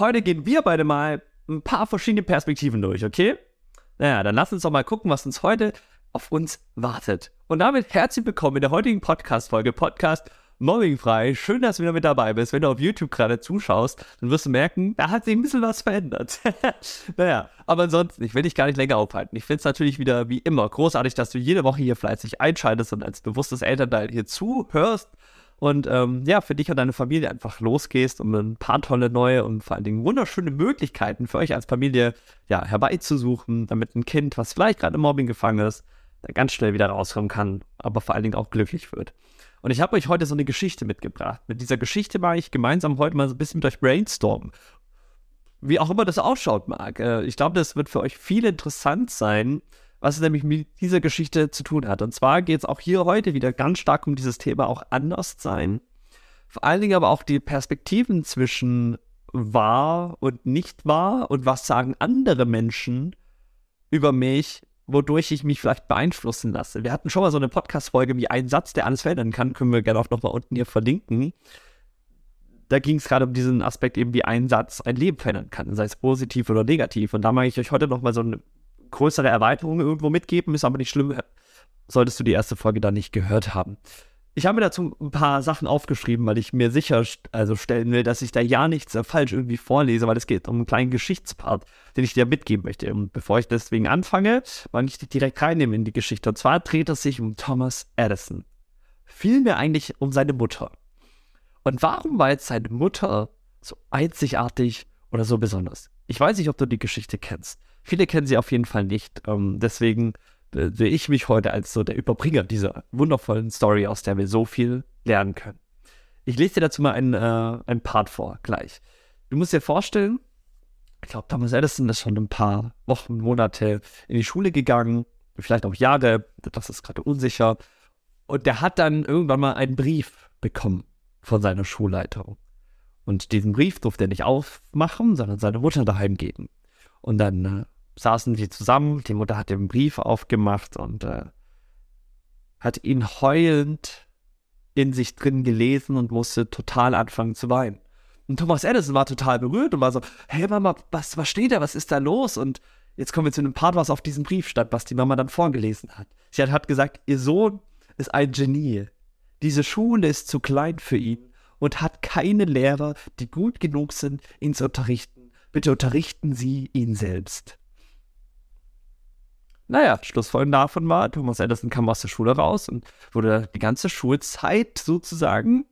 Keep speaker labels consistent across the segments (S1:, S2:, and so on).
S1: Heute gehen wir beide mal ein paar verschiedene Perspektiven durch, okay? Naja, dann lass uns doch mal gucken, was uns heute auf uns wartet. Und damit herzlich willkommen in der heutigen Podcast-Folge, Podcast Mobbingfrei. Schön, dass du wieder mit dabei bist. Wenn du auf YouTube gerade zuschaust, dann wirst du merken, da hat sich ein bisschen was verändert. naja, aber ansonsten, ich will dich gar nicht länger aufhalten. Ich finde es natürlich wieder wie immer großartig, dass du jede Woche hier fleißig einschaltest und als bewusstes Elternteil hier zuhörst und ähm, ja, für dich und deine Familie einfach losgehst, um ein paar tolle neue und vor allen Dingen wunderschöne Möglichkeiten für euch als Familie ja, herbeizusuchen, damit ein Kind, was vielleicht gerade im Mobbing gefangen ist, ganz schnell wieder rauskommen kann, aber vor allen Dingen auch glücklich wird. Und ich habe euch heute so eine Geschichte mitgebracht. Mit dieser Geschichte mag ich gemeinsam heute mal so ein bisschen mit euch brainstormen. Wie auch immer das ausschaut mag. Äh, ich glaube, das wird für euch viel interessant sein, was es nämlich mit dieser Geschichte zu tun hat. Und zwar geht es auch hier heute wieder ganz stark um dieses Thema auch anders sein. Vor allen Dingen aber auch die Perspektiven zwischen wahr und nicht wahr und was sagen andere Menschen über mich, wodurch ich mich vielleicht beeinflussen lasse. Wir hatten schon mal so eine Podcast-Folge wie ein Satz, der alles verändern kann, können wir gerne auch nochmal unten hier verlinken. Da ging es gerade um diesen Aspekt eben, wie ein Satz ein Leben verändern kann, sei es positiv oder negativ. Und da mag ich euch heute nochmal so eine größere Erweiterung irgendwo mitgeben, ist aber nicht schlimm, solltest du die erste Folge dann nicht gehört haben. Ich habe mir dazu ein paar Sachen aufgeschrieben, weil ich mir sicher also stellen will, dass ich da ja nichts falsch irgendwie vorlese, weil es geht um einen kleinen Geschichtspart, den ich dir mitgeben möchte. Und bevor ich deswegen anfange, mag ich dich direkt reinnehmen in die Geschichte. Und zwar dreht es sich um Thomas Edison. Vielmehr eigentlich um seine Mutter. Und warum war jetzt seine Mutter so einzigartig oder so besonders? Ich weiß nicht, ob du die Geschichte kennst. Viele kennen sie auf jeden Fall nicht. Ähm, deswegen äh, sehe ich mich heute als so der Überbringer dieser wundervollen Story, aus der wir so viel lernen können. Ich lese dir dazu mal ein, äh, ein Part vor, gleich. Du musst dir vorstellen, ich glaube, Thomas Edison ist schon ein paar Wochen, Monate in die Schule gegangen, vielleicht auch Jahre, das ist gerade unsicher. Und der hat dann irgendwann mal einen Brief bekommen von seiner Schulleitung. Und diesen Brief durfte er nicht aufmachen, sondern seiner Mutter daheim geben. Und dann äh, saßen die zusammen, die Mutter hat den Brief aufgemacht und äh, hat ihn heulend in sich drin gelesen und musste total anfangen zu weinen. Und Thomas Edison war total berührt und war so, hey Mama, was, was steht da, was ist da los? Und jetzt kommen wir zu einem Part, was auf diesem Brief stand, was die Mama dann vorgelesen hat. Sie hat, hat gesagt, ihr Sohn ist ein Genie. Diese Schule ist zu klein für ihn und hat keine Lehrer, die gut genug sind, ihn zu unterrichten. Bitte unterrichten Sie ihn selbst. Naja, Schlussfolgerung davon war, Thomas Edison kam aus der Schule raus und wurde die ganze Schulzeit sozusagen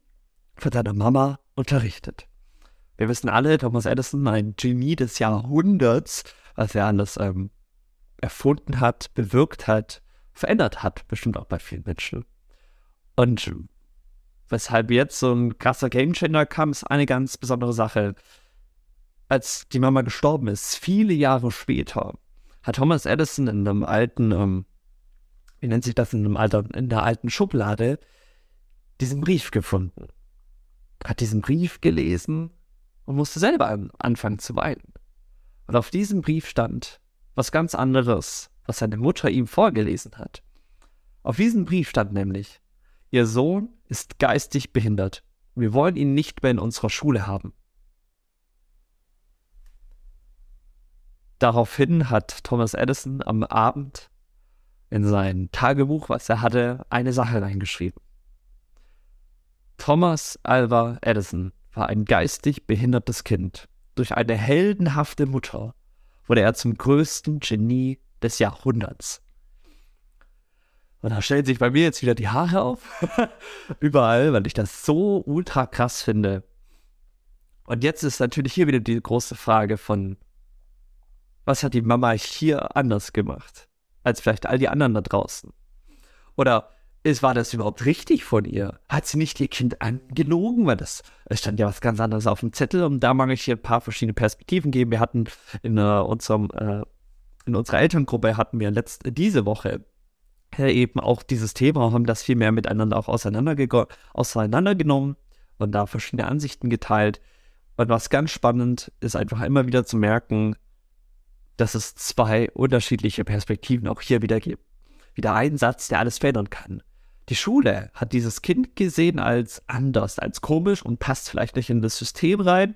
S1: von seiner Mama unterrichtet. Wir wissen alle, Thomas Edison, ein Genie des Jahrhunderts, was er alles ähm, erfunden hat, bewirkt hat, verändert hat, bestimmt auch bei vielen Menschen. Und weshalb jetzt so ein krasser Gamechanger kam, ist eine ganz besondere Sache. Als die Mama gestorben ist, viele Jahre später, hat Thomas Edison in einem alten, ähm, wie nennt sich das, in einem alter, in der alten Schublade diesen Brief gefunden. Hat diesen Brief gelesen und musste selber anfangen zu weinen. Und auf diesem Brief stand was ganz anderes, was seine Mutter ihm vorgelesen hat. Auf diesem Brief stand nämlich, Ihr Sohn ist geistig behindert. Wir wollen ihn nicht mehr in unserer Schule haben. Daraufhin hat Thomas Edison am Abend in sein Tagebuch, was er hatte, eine Sache reingeschrieben. Thomas Alva Edison war ein geistig behindertes Kind. Durch eine heldenhafte Mutter wurde er zum größten Genie des Jahrhunderts. Und da stellen sich bei mir jetzt wieder die Haare auf. Überall, weil ich das so ultra krass finde. Und jetzt ist natürlich hier wieder die große Frage von, was hat die Mama hier anders gemacht als vielleicht all die anderen da draußen? Oder ist, war das überhaupt richtig von ihr? Hat sie nicht ihr Kind angelogen? Weil das es stand ja was ganz anderes auf dem Zettel und da mag ich hier ein paar verschiedene Perspektiven geben. Wir hatten in uh, unserem uh, in unserer Elterngruppe hatten wir letzte diese Woche äh, eben auch dieses Thema, haben das viel mehr miteinander auch auseinandergenommen und da verschiedene Ansichten geteilt. Und was ganz spannend ist, einfach immer wieder zu merken, dass es zwei unterschiedliche Perspektiven auch hier wieder gibt. Wieder ein Satz, der alles verändern kann. Die Schule hat dieses Kind gesehen als anders, als komisch und passt vielleicht nicht in das System rein.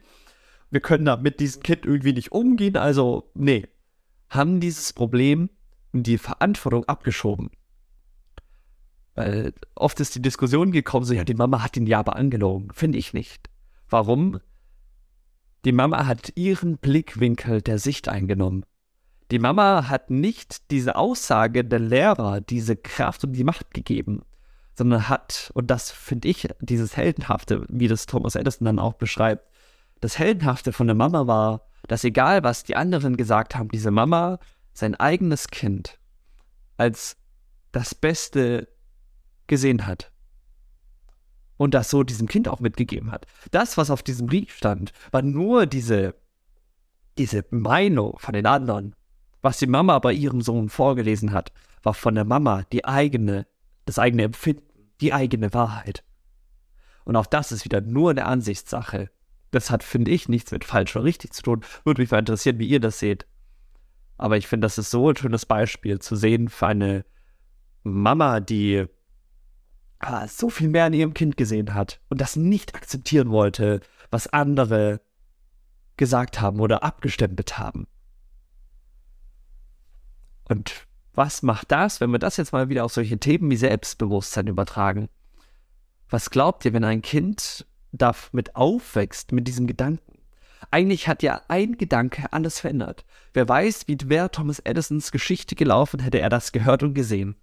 S1: wir können da mit diesem Kind irgendwie nicht umgehen, also nee, haben dieses Problem und die Verantwortung abgeschoben. Weil oft ist die Diskussion gekommen, so ja, die Mama hat ihn ja aber angelogen. Finde ich nicht. Warum? Die Mama hat ihren Blickwinkel der Sicht eingenommen. Die Mama hat nicht diese Aussage der Lehrer, diese Kraft und die Macht gegeben, sondern hat, und das finde ich, dieses Heldenhafte, wie das Thomas Edison dann auch beschreibt, das Heldenhafte von der Mama war, dass egal was die anderen gesagt haben, diese Mama sein eigenes Kind als das Beste gesehen hat. Und das so diesem Kind auch mitgegeben hat. Das, was auf diesem Brief stand, war nur diese, diese Meinung von den anderen. Was die Mama bei ihrem Sohn vorgelesen hat, war von der Mama die eigene, das eigene Empfinden, die eigene Wahrheit. Und auch das ist wieder nur eine Ansichtssache. Das hat, finde ich, nichts mit falsch oder richtig zu tun. Würde mich mal interessieren, wie ihr das seht. Aber ich finde, das ist so ein schönes Beispiel zu sehen für eine Mama, die ah, so viel mehr in ihrem Kind gesehen hat und das nicht akzeptieren wollte, was andere gesagt haben oder abgestempelt haben. Und was macht das, wenn wir das jetzt mal wieder auf solche Themen wie Selbstbewusstsein übertragen? Was glaubt ihr, wenn ein Kind damit aufwächst, mit diesem Gedanken? Eigentlich hat ja ein Gedanke alles verändert. Wer weiß, wie wäre Thomas Edisons Geschichte gelaufen, hätte er das gehört und gesehen.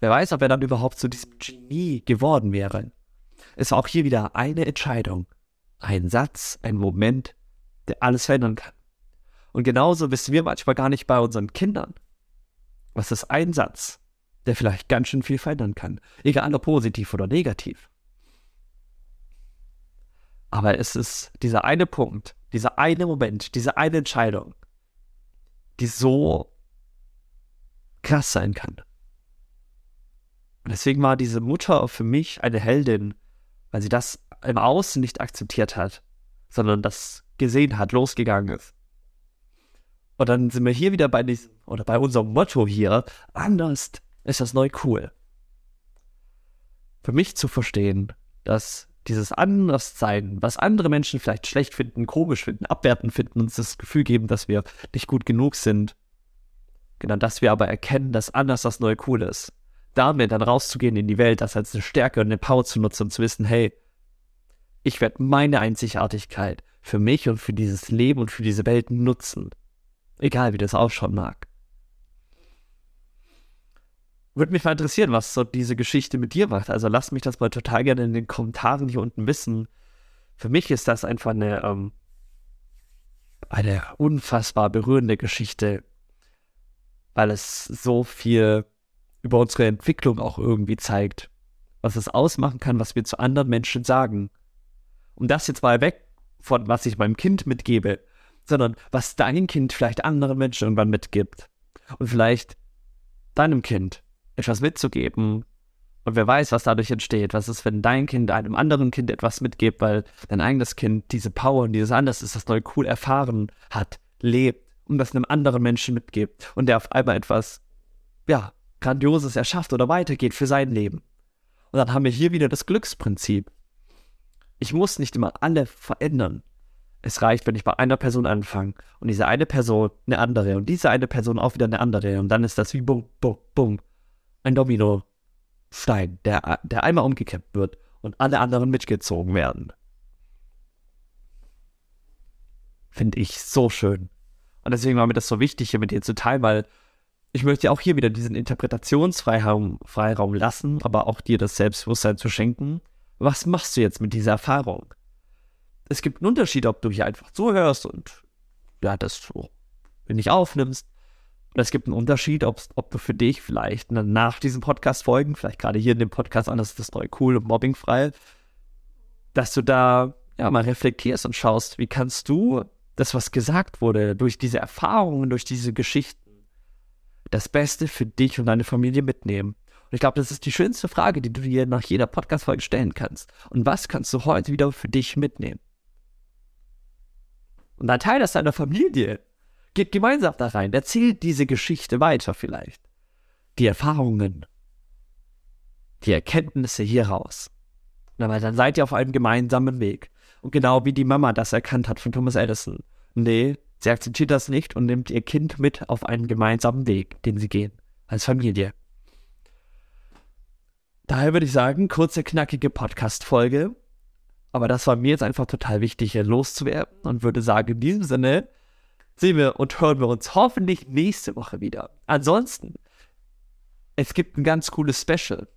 S1: Wer weiß, ob er dann überhaupt zu diesem Genie geworden wäre. Es war auch hier wieder eine Entscheidung, ein Satz, ein Moment, der alles verändern kann. Und genauso wissen wir manchmal gar nicht bei unseren Kindern. Was ist ein Satz, der vielleicht ganz schön viel verändern kann, egal ob positiv oder negativ. Aber es ist dieser eine Punkt, dieser eine Moment, diese eine Entscheidung, die so krass sein kann. Und deswegen war diese Mutter für mich eine Heldin, weil sie das im Außen nicht akzeptiert hat, sondern das gesehen hat, losgegangen ist. Und dann sind wir hier wieder bei diesem, oder bei unserem Motto hier, anders ist das neu cool. Für mich zu verstehen, dass dieses Anderssein, was andere Menschen vielleicht schlecht finden, komisch finden, abwertend finden, uns das Gefühl geben, dass wir nicht gut genug sind. Genau, dass wir aber erkennen, dass anders das neue cool ist damit dann rauszugehen in die Welt, das als eine Stärke und eine Power zu nutzen und zu wissen, hey, ich werde meine Einzigartigkeit für mich und für dieses Leben und für diese Welt nutzen. Egal wie das ausschauen mag. Würde mich mal interessieren, was so diese Geschichte mit dir macht. Also lass mich das mal total gerne in den Kommentaren hier unten wissen. Für mich ist das einfach eine, ähm, eine unfassbar berührende Geschichte, weil es so viel über unsere Entwicklung auch irgendwie zeigt, was es ausmachen kann, was wir zu anderen Menschen sagen. Und das jetzt mal weg von, was ich meinem Kind mitgebe, sondern was dein Kind vielleicht anderen Menschen irgendwann mitgibt. Und vielleicht deinem Kind etwas mitzugeben. Und wer weiß, was dadurch entsteht. Was ist, wenn dein Kind einem anderen Kind etwas mitgibt, weil dein eigenes Kind diese Power und dieses Anders ist, das neu cool erfahren hat, lebt und das einem anderen Menschen mitgibt. Und der auf einmal etwas, ja, Grandioses erschafft oder weitergeht für sein Leben. Und dann haben wir hier wieder das Glücksprinzip. Ich muss nicht immer alle verändern. Es reicht, wenn ich bei einer Person anfange und diese eine Person eine andere und diese eine Person auch wieder eine andere und dann ist das wie bum, bum, bum. Ein Dominostein, der, der einmal umgekippt wird und alle anderen mitgezogen werden. Finde ich so schön. Und deswegen war mir das so wichtig, hier mit dir zu teilen, weil ich möchte auch hier wieder diesen Interpretationsfreiraum Freiraum lassen, aber auch dir das Selbstbewusstsein zu schenken. Was machst du jetzt mit dieser Erfahrung? Es gibt einen Unterschied, ob du hier einfach zuhörst und ja, das so nicht aufnimmst. Und es gibt einen Unterschied, ob, ob du für dich vielleicht nach diesem Podcast folgen, vielleicht gerade hier in dem Podcast an, das ist das neue cool und mobbingfrei, dass du da ja mal reflektierst und schaust, wie kannst du das, was gesagt wurde, durch diese Erfahrungen, durch diese Geschichten, das Beste für dich und deine Familie mitnehmen? Und ich glaube, das ist die schönste Frage, die du dir nach jeder Podcast-Folge stellen kannst. Und was kannst du heute wieder für dich mitnehmen? Und dann teile das deiner Familie. Geht gemeinsam da rein. Erzählt diese Geschichte weiter vielleicht. Die Erfahrungen. Die Erkenntnisse hier raus. weil dann seid ihr auf einem gemeinsamen Weg. Und genau wie die Mama das erkannt hat von Thomas Edison. Nee, sie akzeptiert das nicht und nimmt ihr Kind mit auf einen gemeinsamen Weg, den sie gehen. Als Familie. Daher würde ich sagen, kurze, knackige Podcast-Folge. Aber das war mir jetzt einfach total wichtig, loszuwerden und würde sagen, in diesem Sinne sehen wir und hören wir uns hoffentlich nächste Woche wieder. Ansonsten, es gibt ein ganz cooles Special.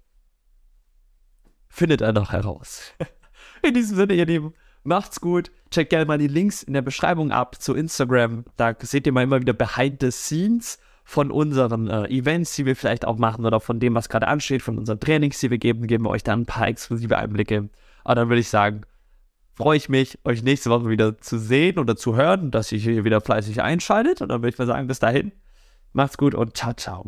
S1: Findet er noch heraus. In diesem Sinne, ihr Lieben, macht's gut. Checkt gerne mal die Links in der Beschreibung ab zu Instagram. Da seht ihr mal immer wieder Behind the Scenes von unseren äh, Events, die wir vielleicht auch machen oder von dem, was gerade ansteht, von unseren Trainings, die wir geben, geben wir euch dann ein paar exklusive Einblicke. Aber dann würde ich sagen, freue ich mich, euch nächste Woche wieder zu sehen oder zu hören, dass ihr hier wieder fleißig einschaltet. Und dann würde ich mal sagen, bis dahin, macht's gut und ciao, ciao.